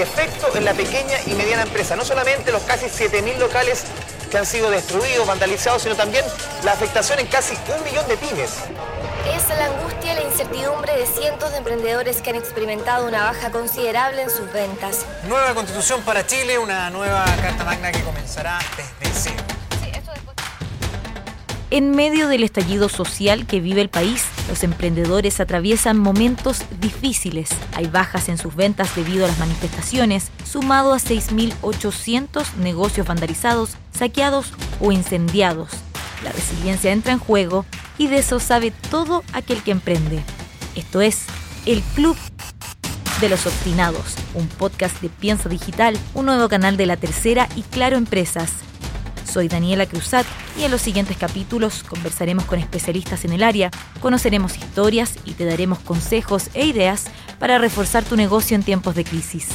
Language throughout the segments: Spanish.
efecto en la pequeña y mediana empresa, no solamente los casi 7.000 locales que han sido destruidos, vandalizados, sino también la afectación en casi un millón de pymes. Es la angustia y la incertidumbre de cientos de emprendedores que han experimentado una baja considerable en sus ventas. Nueva constitución para Chile, una nueva carta magna que comenzará desde. En medio del estallido social que vive el país, los emprendedores atraviesan momentos difíciles. Hay bajas en sus ventas debido a las manifestaciones, sumado a 6.800 negocios vandalizados, saqueados o incendiados. La resiliencia entra en juego y de eso sabe todo aquel que emprende. Esto es El Club de los Obstinados, un podcast de Piensa Digital, un nuevo canal de La Tercera y Claro Empresas. Soy Daniela Cruzat y en los siguientes capítulos conversaremos con especialistas en el área, conoceremos historias y te daremos consejos e ideas para reforzar tu negocio en tiempos de crisis.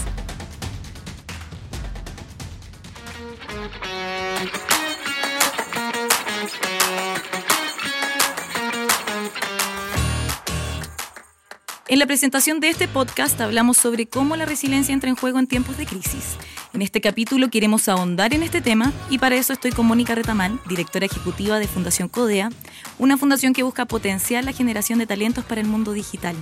En la presentación de este podcast hablamos sobre cómo la resiliencia entra en juego en tiempos de crisis. En este capítulo queremos ahondar en este tema y para eso estoy con Mónica Retamal, directora ejecutiva de Fundación Codea, una fundación que busca potenciar la generación de talentos para el mundo digital.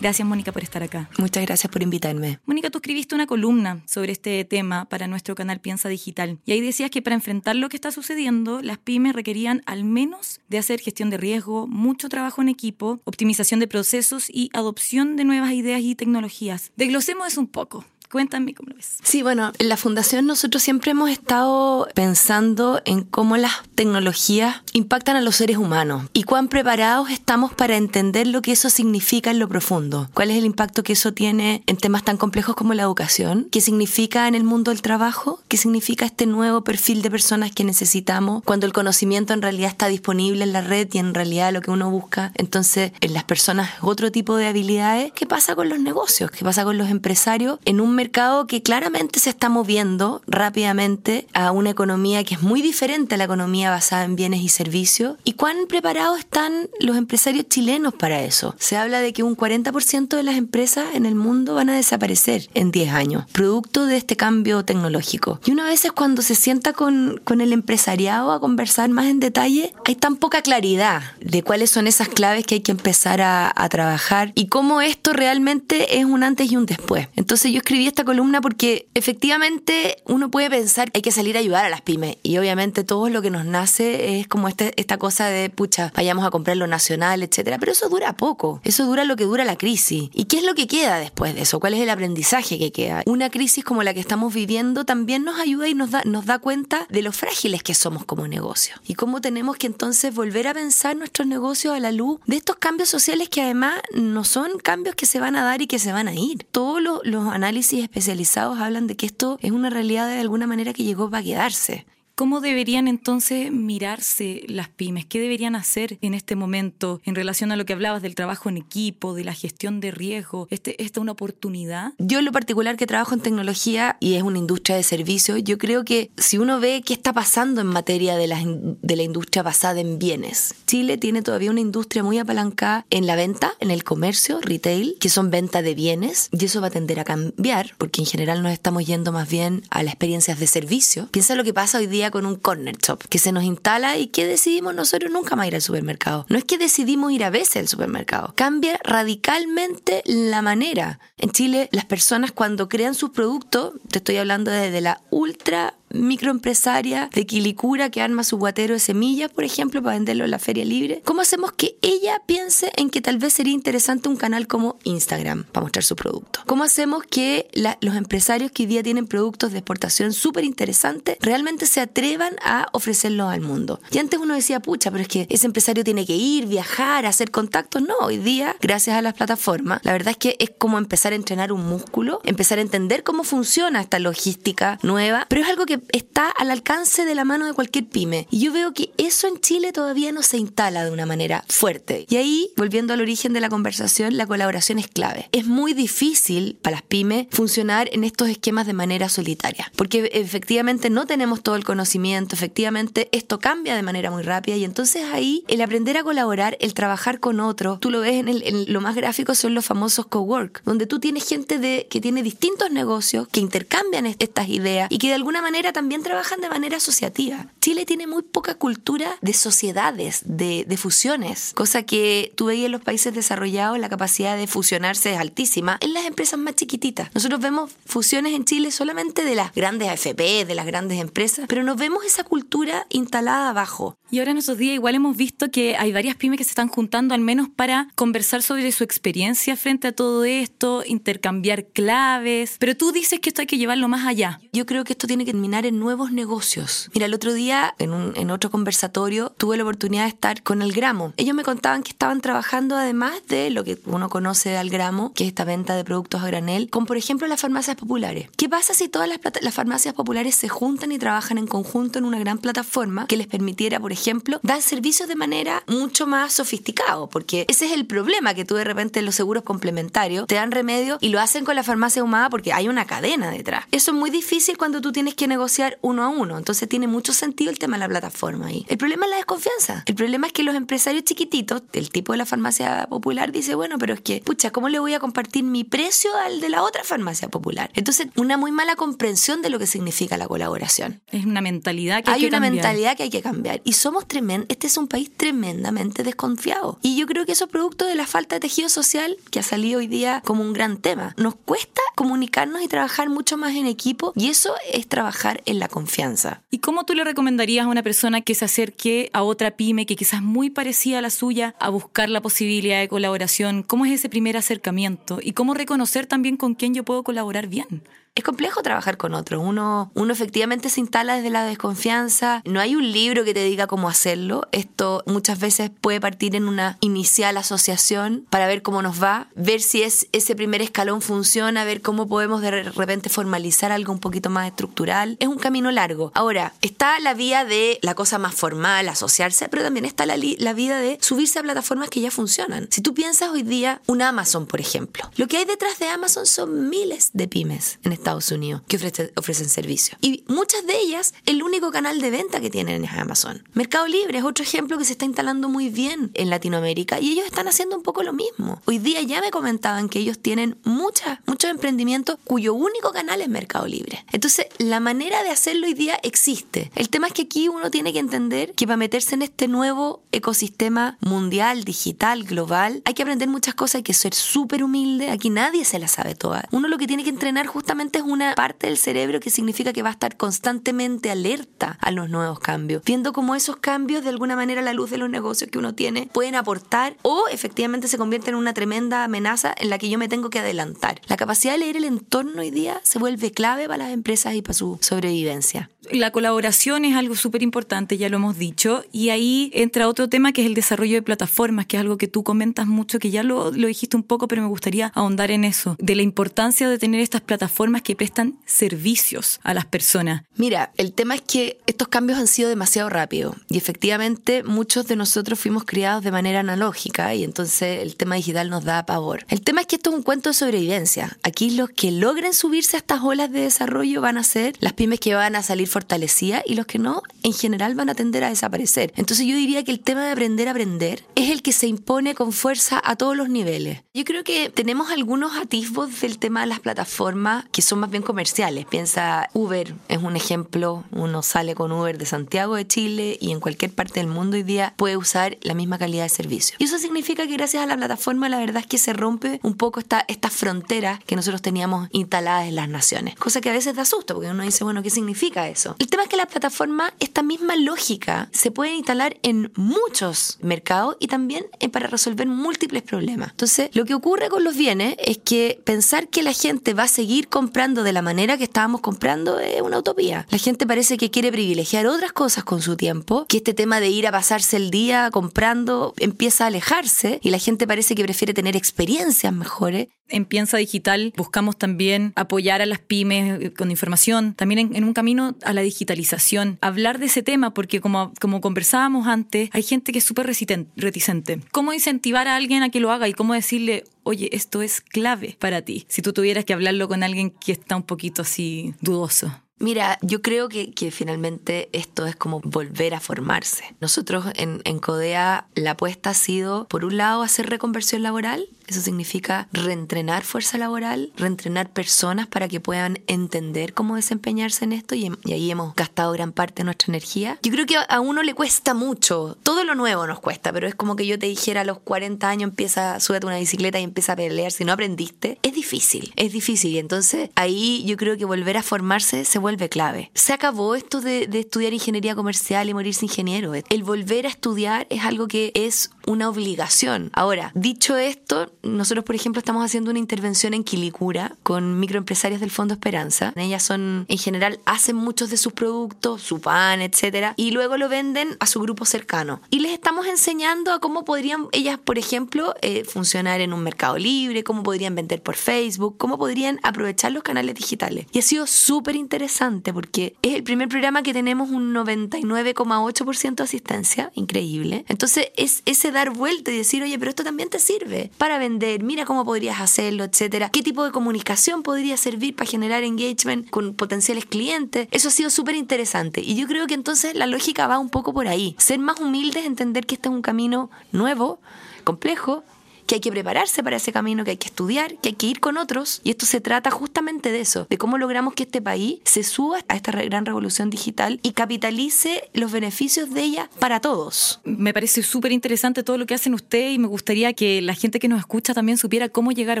Gracias, Mónica, por estar acá. Muchas gracias por invitarme. Mónica, tú escribiste una columna sobre este tema para nuestro canal Piensa Digital. Y ahí decías que para enfrentar lo que está sucediendo, las pymes requerían al menos de hacer gestión de riesgo, mucho trabajo en equipo, optimización de procesos y adopción de nuevas ideas y tecnologías. Desglosemos eso un poco. Cuéntame cómo lo ves. Sí, bueno, en la Fundación nosotros siempre hemos estado pensando en cómo las tecnologías impactan a los seres humanos y cuán preparados estamos para entender lo que eso significa en lo profundo. ¿Cuál es el impacto que eso tiene en temas tan complejos como la educación? ¿Qué significa en el mundo del trabajo? ¿Qué significa este nuevo perfil de personas que necesitamos cuando el conocimiento en realidad está disponible en la red y en realidad lo que uno busca? Entonces, en las personas otro tipo de habilidades. ¿Qué pasa con los negocios? ¿Qué pasa con los empresarios en un mercado que claramente se está moviendo rápidamente a una economía que es muy diferente a la economía basada en bienes y servicios. ¿Y cuán preparados están los empresarios chilenos para eso? Se habla de que un 40% de las empresas en el mundo van a desaparecer en 10 años, producto de este cambio tecnológico. Y una vez es cuando se sienta con, con el empresariado a conversar más en detalle, hay tan poca claridad de cuáles son esas claves que hay que empezar a, a trabajar y cómo esto realmente es un antes y un después. Entonces yo escribí esta columna porque efectivamente uno puede pensar hay que salir a ayudar a las pymes y obviamente todo lo que nos nace es como este, esta cosa de pucha, vayamos a comprar lo nacional, etcétera, pero eso dura poco, eso dura lo que dura la crisis. ¿Y qué es lo que queda después de eso? ¿Cuál es el aprendizaje que queda? Una crisis como la que estamos viviendo también nos ayuda y nos da, nos da cuenta de lo frágiles que somos como negocio y cómo tenemos que entonces volver a pensar nuestros negocios a la luz de estos cambios sociales que además no son cambios que se van a dar y que se van a ir. Todos los, los análisis especializados hablan de que esto es una realidad de alguna manera que llegó para quedarse. ¿Cómo deberían entonces mirarse las pymes? ¿Qué deberían hacer en este momento en relación a lo que hablabas del trabajo en equipo, de la gestión de riesgo? ¿Este, ¿Esta es una oportunidad? Yo en lo particular que trabajo en tecnología y es una industria de servicios, yo creo que si uno ve qué está pasando en materia de la, de la industria basada en bienes, Chile tiene todavía una industria muy apalancada en la venta, en el comercio, retail, que son venta de bienes, y eso va a tender a cambiar, porque en general nos estamos yendo más bien a las experiencias de servicio. Piensa lo que pasa hoy día con un corner shop que se nos instala y que decidimos nosotros nunca más ir al supermercado. No es que decidimos ir a veces al supermercado. Cambia radicalmente la manera. En Chile, las personas cuando crean sus productos, te estoy hablando desde la ultra microempresaria de Quilicura que arma su guatero de semillas, por ejemplo, para venderlo en la feria libre? ¿Cómo hacemos que ella piense en que tal vez sería interesante un canal como Instagram para mostrar su producto? ¿Cómo hacemos que los empresarios que hoy día tienen productos de exportación súper interesantes realmente se atrevan a ofrecerlos al mundo? Y antes uno decía, pucha, pero es que ese empresario tiene que ir, viajar, hacer contactos. No, hoy día, gracias a las plataformas, la verdad es que es como empezar a entrenar un músculo, empezar a entender cómo funciona esta logística nueva, pero es algo que está al alcance de la mano de cualquier pyme. Y yo veo que eso en Chile todavía no se instala de una manera fuerte. Y ahí, volviendo al origen de la conversación, la colaboración es clave. Es muy difícil para las pymes funcionar en estos esquemas de manera solitaria, porque efectivamente no tenemos todo el conocimiento, efectivamente esto cambia de manera muy rápida y entonces ahí el aprender a colaborar, el trabajar con otro, tú lo ves en, el, lo más gráfico son los famosos cowork, donde tú tienes gente que tiene distintos negocios, que intercambian estas ideas y que de alguna manera también trabajan de manera asociativa. Chile tiene muy poca cultura de sociedades, de, de fusiones, cosa que tú veías en los países desarrollados, la capacidad de fusionarse es altísima, en las empresas más chiquititas. Nosotros vemos fusiones en Chile solamente de las grandes AFP, de las grandes empresas, pero nos vemos esa cultura instalada abajo. Y ahora en esos días igual hemos visto que hay varias pymes que se están juntando al menos para conversar sobre su experiencia frente a todo esto, intercambiar claves, pero tú dices que esto hay que llevarlo más allá. Yo creo que esto tiene que terminar en nuevos negocios. Mira, el otro día en, un, en otro conversatorio tuve la oportunidad de estar con Algramo. Ellos me contaban que estaban trabajando además de lo que uno conoce de Algramo, que es esta venta de productos a granel, con por ejemplo las farmacias populares. ¿Qué pasa si todas las, las farmacias populares se juntan y trabajan en conjunto en una gran plataforma que les permitiera, por ejemplo, dar servicios de manera mucho más sofisticado? Porque ese es el problema que tú de repente los seguros complementarios te dan remedio y lo hacen con la farmacia humana porque hay una cadena detrás. Eso es muy difícil cuando tú tienes que negociar uno a uno. Entonces tiene mucho sentido el tema de la plataforma ahí. El problema es la desconfianza. El problema es que los empresarios chiquititos, del tipo de la farmacia popular, dice, bueno, pero es que, pucha, ¿cómo le voy a compartir mi precio al de la otra farmacia popular? Entonces, una muy mala comprensión de lo que significa la colaboración. Es una mentalidad que hay, hay una mentalidad que hay que cambiar. Y somos tremendo, este es un país tremendamente desconfiado. Y yo creo que eso es producto de la falta de tejido social que ha salido hoy día como un gran tema. Nos cuesta comunicarnos y trabajar mucho más en equipo y eso es trabajar en la confianza. ¿Y cómo tú le recomendarías a una persona que se acerque a otra pyme que quizás muy parecida a la suya a buscar la posibilidad de colaboración? ¿Cómo es ese primer acercamiento? ¿Y cómo reconocer también con quién yo puedo colaborar bien? Es complejo trabajar con otros. Uno, uno efectivamente se instala desde la desconfianza. No hay un libro que te diga cómo hacerlo. Esto muchas veces puede partir en una inicial asociación para ver cómo nos va, ver si es, ese primer escalón funciona, ver cómo podemos de repente formalizar algo un poquito más estructural. Es un camino largo. Ahora, está la vía de la cosa más formal, asociarse, pero también está la, la vida de subirse a plataformas que ya funcionan. Si tú piensas hoy día un Amazon, por ejemplo, lo que hay detrás de Amazon son miles de pymes en este Estados Unidos que ofrecen, ofrecen servicios. Y muchas de ellas, el único canal de venta que tienen es Amazon. Mercado Libre es otro ejemplo que se está instalando muy bien en Latinoamérica y ellos están haciendo un poco lo mismo. Hoy día ya me comentaban que ellos tienen muchas, muchos emprendimientos cuyo único canal es Mercado Libre. Entonces, la manera de hacerlo hoy día existe. El tema es que aquí uno tiene que entender que para meterse en este nuevo ecosistema mundial, digital, global, hay que aprender muchas cosas, hay que ser súper humilde. Aquí nadie se las sabe todas. Uno lo que tiene que entrenar justamente es una parte del cerebro que significa que va a estar constantemente alerta a los nuevos cambios, viendo cómo esos cambios de alguna manera a la luz de los negocios que uno tiene pueden aportar o efectivamente se convierten en una tremenda amenaza en la que yo me tengo que adelantar. La capacidad de leer el entorno hoy día se vuelve clave para las empresas y para su sobrevivencia. La colaboración es algo súper importante, ya lo hemos dicho, y ahí entra otro tema que es el desarrollo de plataformas, que es algo que tú comentas mucho, que ya lo, lo dijiste un poco, pero me gustaría ahondar en eso, de la importancia de tener estas plataformas que prestan servicios a las personas. Mira, el tema es que estos cambios han sido demasiado rápidos y efectivamente muchos de nosotros fuimos criados de manera analógica y entonces el tema digital nos da pavor. El tema es que esto es un cuento de sobrevivencia. Aquí los que logren subirse a estas olas de desarrollo van a ser las pymes que van a salir fortalecidas y los que no, en general van a tender a desaparecer. Entonces yo diría que el tema de aprender a aprender es el que se impone con fuerza a todos los niveles. Yo creo que tenemos algunos atisbos del tema de las plataformas que son más bien comerciales. Piensa, Uber es un ejemplo, uno sale con Uber de Santiago de Chile y en cualquier parte del mundo hoy día puede usar la misma calidad de servicio. Y eso significa que gracias a la plataforma la verdad es que se rompe un poco esta, esta frontera que nosotros teníamos instaladas en las naciones. Cosa que a veces da susto porque uno dice, bueno, ¿qué significa eso? El tema es que la plataforma, esta misma lógica, se puede instalar en muchos mercados y también para resolver múltiples problemas. Entonces, lo que ocurre con los bienes es que pensar que la gente va a seguir comprando de la manera que estábamos comprando es una utopía. La gente parece que quiere privilegiar otras cosas con su tiempo, que este tema de ir a pasarse el día comprando empieza a alejarse y la gente parece que prefiere tener experiencias mejores en Piensa Digital buscamos también apoyar a las pymes eh, con información, también en, un camino a la digitalización, hablar de ese tema, porque como, como conversábamos antes, hay gente que es súper reticente. ¿Cómo incentivar a alguien a que lo haga y cómo decirle, oye, esto es clave para ti? Si tú tuvieras que hablarlo con alguien que está un poquito así dudoso. Mira, yo creo que, finalmente esto es como volver a formarse. Nosotros en, en CODEA la apuesta ha sido, por un lado, hacer reconversión laboral eso significa reentrenar fuerza laboral, reentrenar personas para que puedan entender cómo desempeñarse en esto y, ahí hemos gastado gran parte de nuestra energía. Yo creo que a uno le cuesta mucho, todo lo nuevo nos cuesta, pero es como que yo te dijera a los 40 años empieza, súbete una bicicleta y empieza a pelear, si no aprendiste, es difícil, es difícil y entonces ahí yo creo que volver a formarse se vuelve clave. Se acabó esto de, de estudiar ingeniería comercial y morirse ingeniero. El volver a estudiar es algo que es una obligación. Ahora, dicho esto, nosotros, por ejemplo, estamos haciendo una intervención en Quilicura con microempresarias del Fondo Esperanza. Ellas son, en general, hacen muchos de sus productos, su pan, etcétera, y luego lo venden a su grupo cercano. Y les estamos enseñando a cómo podrían ellas, por ejemplo, eh, funcionar en un mercado libre, cómo podrían vender por Facebook, cómo podrían aprovechar los canales digitales. Y ha sido súper interesante porque es el primer programa que tenemos un 99,8% de asistencia, increíble. Entonces, es ese dar vuelta y decir, oye, pero esto también te sirve para vender mira cómo podrías hacerlo, etcétera. ¿Qué tipo de comunicación podría servir para generar engagement con potenciales clientes? Eso ha sido súper interesante. Y yo creo que entonces la lógica va un poco por ahí. Ser más humildes, entender que este es un camino nuevo, complejo, que hay que prepararse para ese camino, que hay que estudiar, que hay que ir con otros. Y esto se trata justamente de eso, de cómo logramos que este país se suba a esta gran revolución digital y capitalice los beneficios de ella para todos. Me parece súper interesante todo lo que hacen ustedes y me gustaría que la gente que nos escucha también supiera cómo llegar a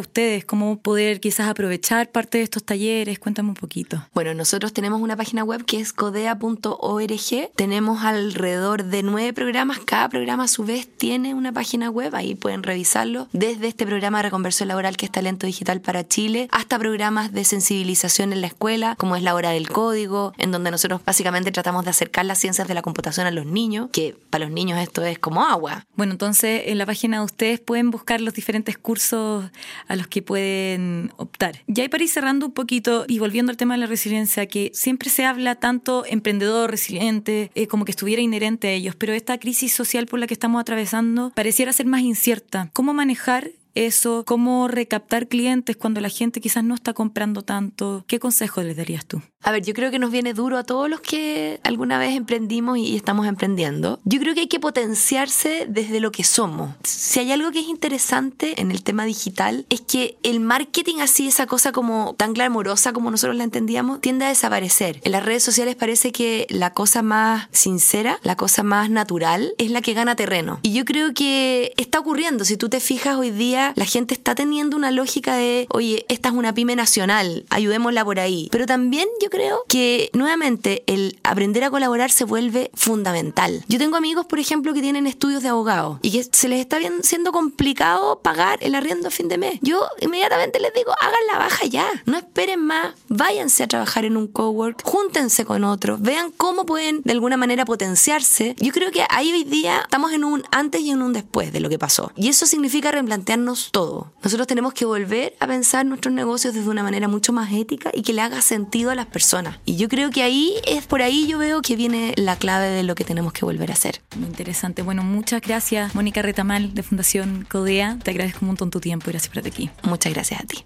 ustedes, cómo poder quizás aprovechar parte de estos talleres. Cuéntame un poquito. Bueno, nosotros tenemos una página web que es codea.org. Tenemos alrededor de nueve programas. Cada programa a su vez tiene una página web. Ahí pueden revisarlo desde este programa de reconversión laboral que es Talento Digital para Chile, hasta programas de sensibilización en la escuela, como es la hora del código, en donde nosotros básicamente tratamos de acercar las ciencias de la computación a los niños, que para los niños esto es como agua. Bueno, entonces en la página de ustedes pueden buscar los diferentes cursos a los que pueden optar. Ya hay para ir cerrando un poquito y volviendo al tema de la resiliencia, que siempre se habla tanto emprendedor, resiliente, eh, como que estuviera inherente a ellos, pero esta crisis social por la que estamos atravesando pareciera ser más incierta. ¿Cómo manejar eso, cómo recaptar clientes cuando la gente quizás no está comprando tanto. ¿Qué consejo les darías tú? A ver, yo creo que nos viene duro a todos los que alguna vez emprendimos y estamos emprendiendo. Yo creo que hay que potenciarse desde lo que somos. Si hay algo que es interesante en el tema digital es que el marketing así, esa cosa como tan glamorosa como nosotros la entendíamos, tiende a desaparecer. En las redes sociales parece que la cosa más sincera, la cosa más natural es la que gana terreno. Y yo creo que está ocurriendo. Si tú te fijas hoy día la gente está teniendo una lógica de, oye, esta es una pyme nacional, ayudémosla por ahí. Pero también yo creo que nuevamente el aprender a colaborar se vuelve fundamental. Yo tengo amigos, por ejemplo, que tienen estudios de abogado y que se les está siendo complicado pagar el arriendo a fin de mes. Yo inmediatamente les digo, hagan la baja ya, no esperen más, váyanse a trabajar en un cowork, júntense con otros, vean cómo pueden de alguna manera potenciarse. Yo creo que ahí hoy día estamos en un antes y en un después de lo que pasó. Y eso significa replantearnos todo. Nosotros tenemos que volver a pensar nuestros negocios desde una manera mucho más ética y que le haga sentido a las personas. Y yo creo que ahí es por ahí yo veo que viene la clave de lo que tenemos que volver a hacer. Muy interesante. Bueno, muchas gracias, Mónica Retamal de Fundación Codea. Te agradezco un montón tu tiempo y gracias por estar aquí. Muchas gracias a ti.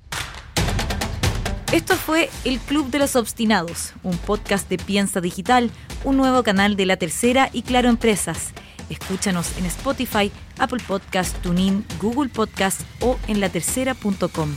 Esto fue El Club de los Obstinados, un podcast de Piensa Digital, un nuevo canal de La Tercera y Claro Empresas. Escúchanos en Spotify, Apple Podcast, TuneIn, Google Podcast o en latercera.com.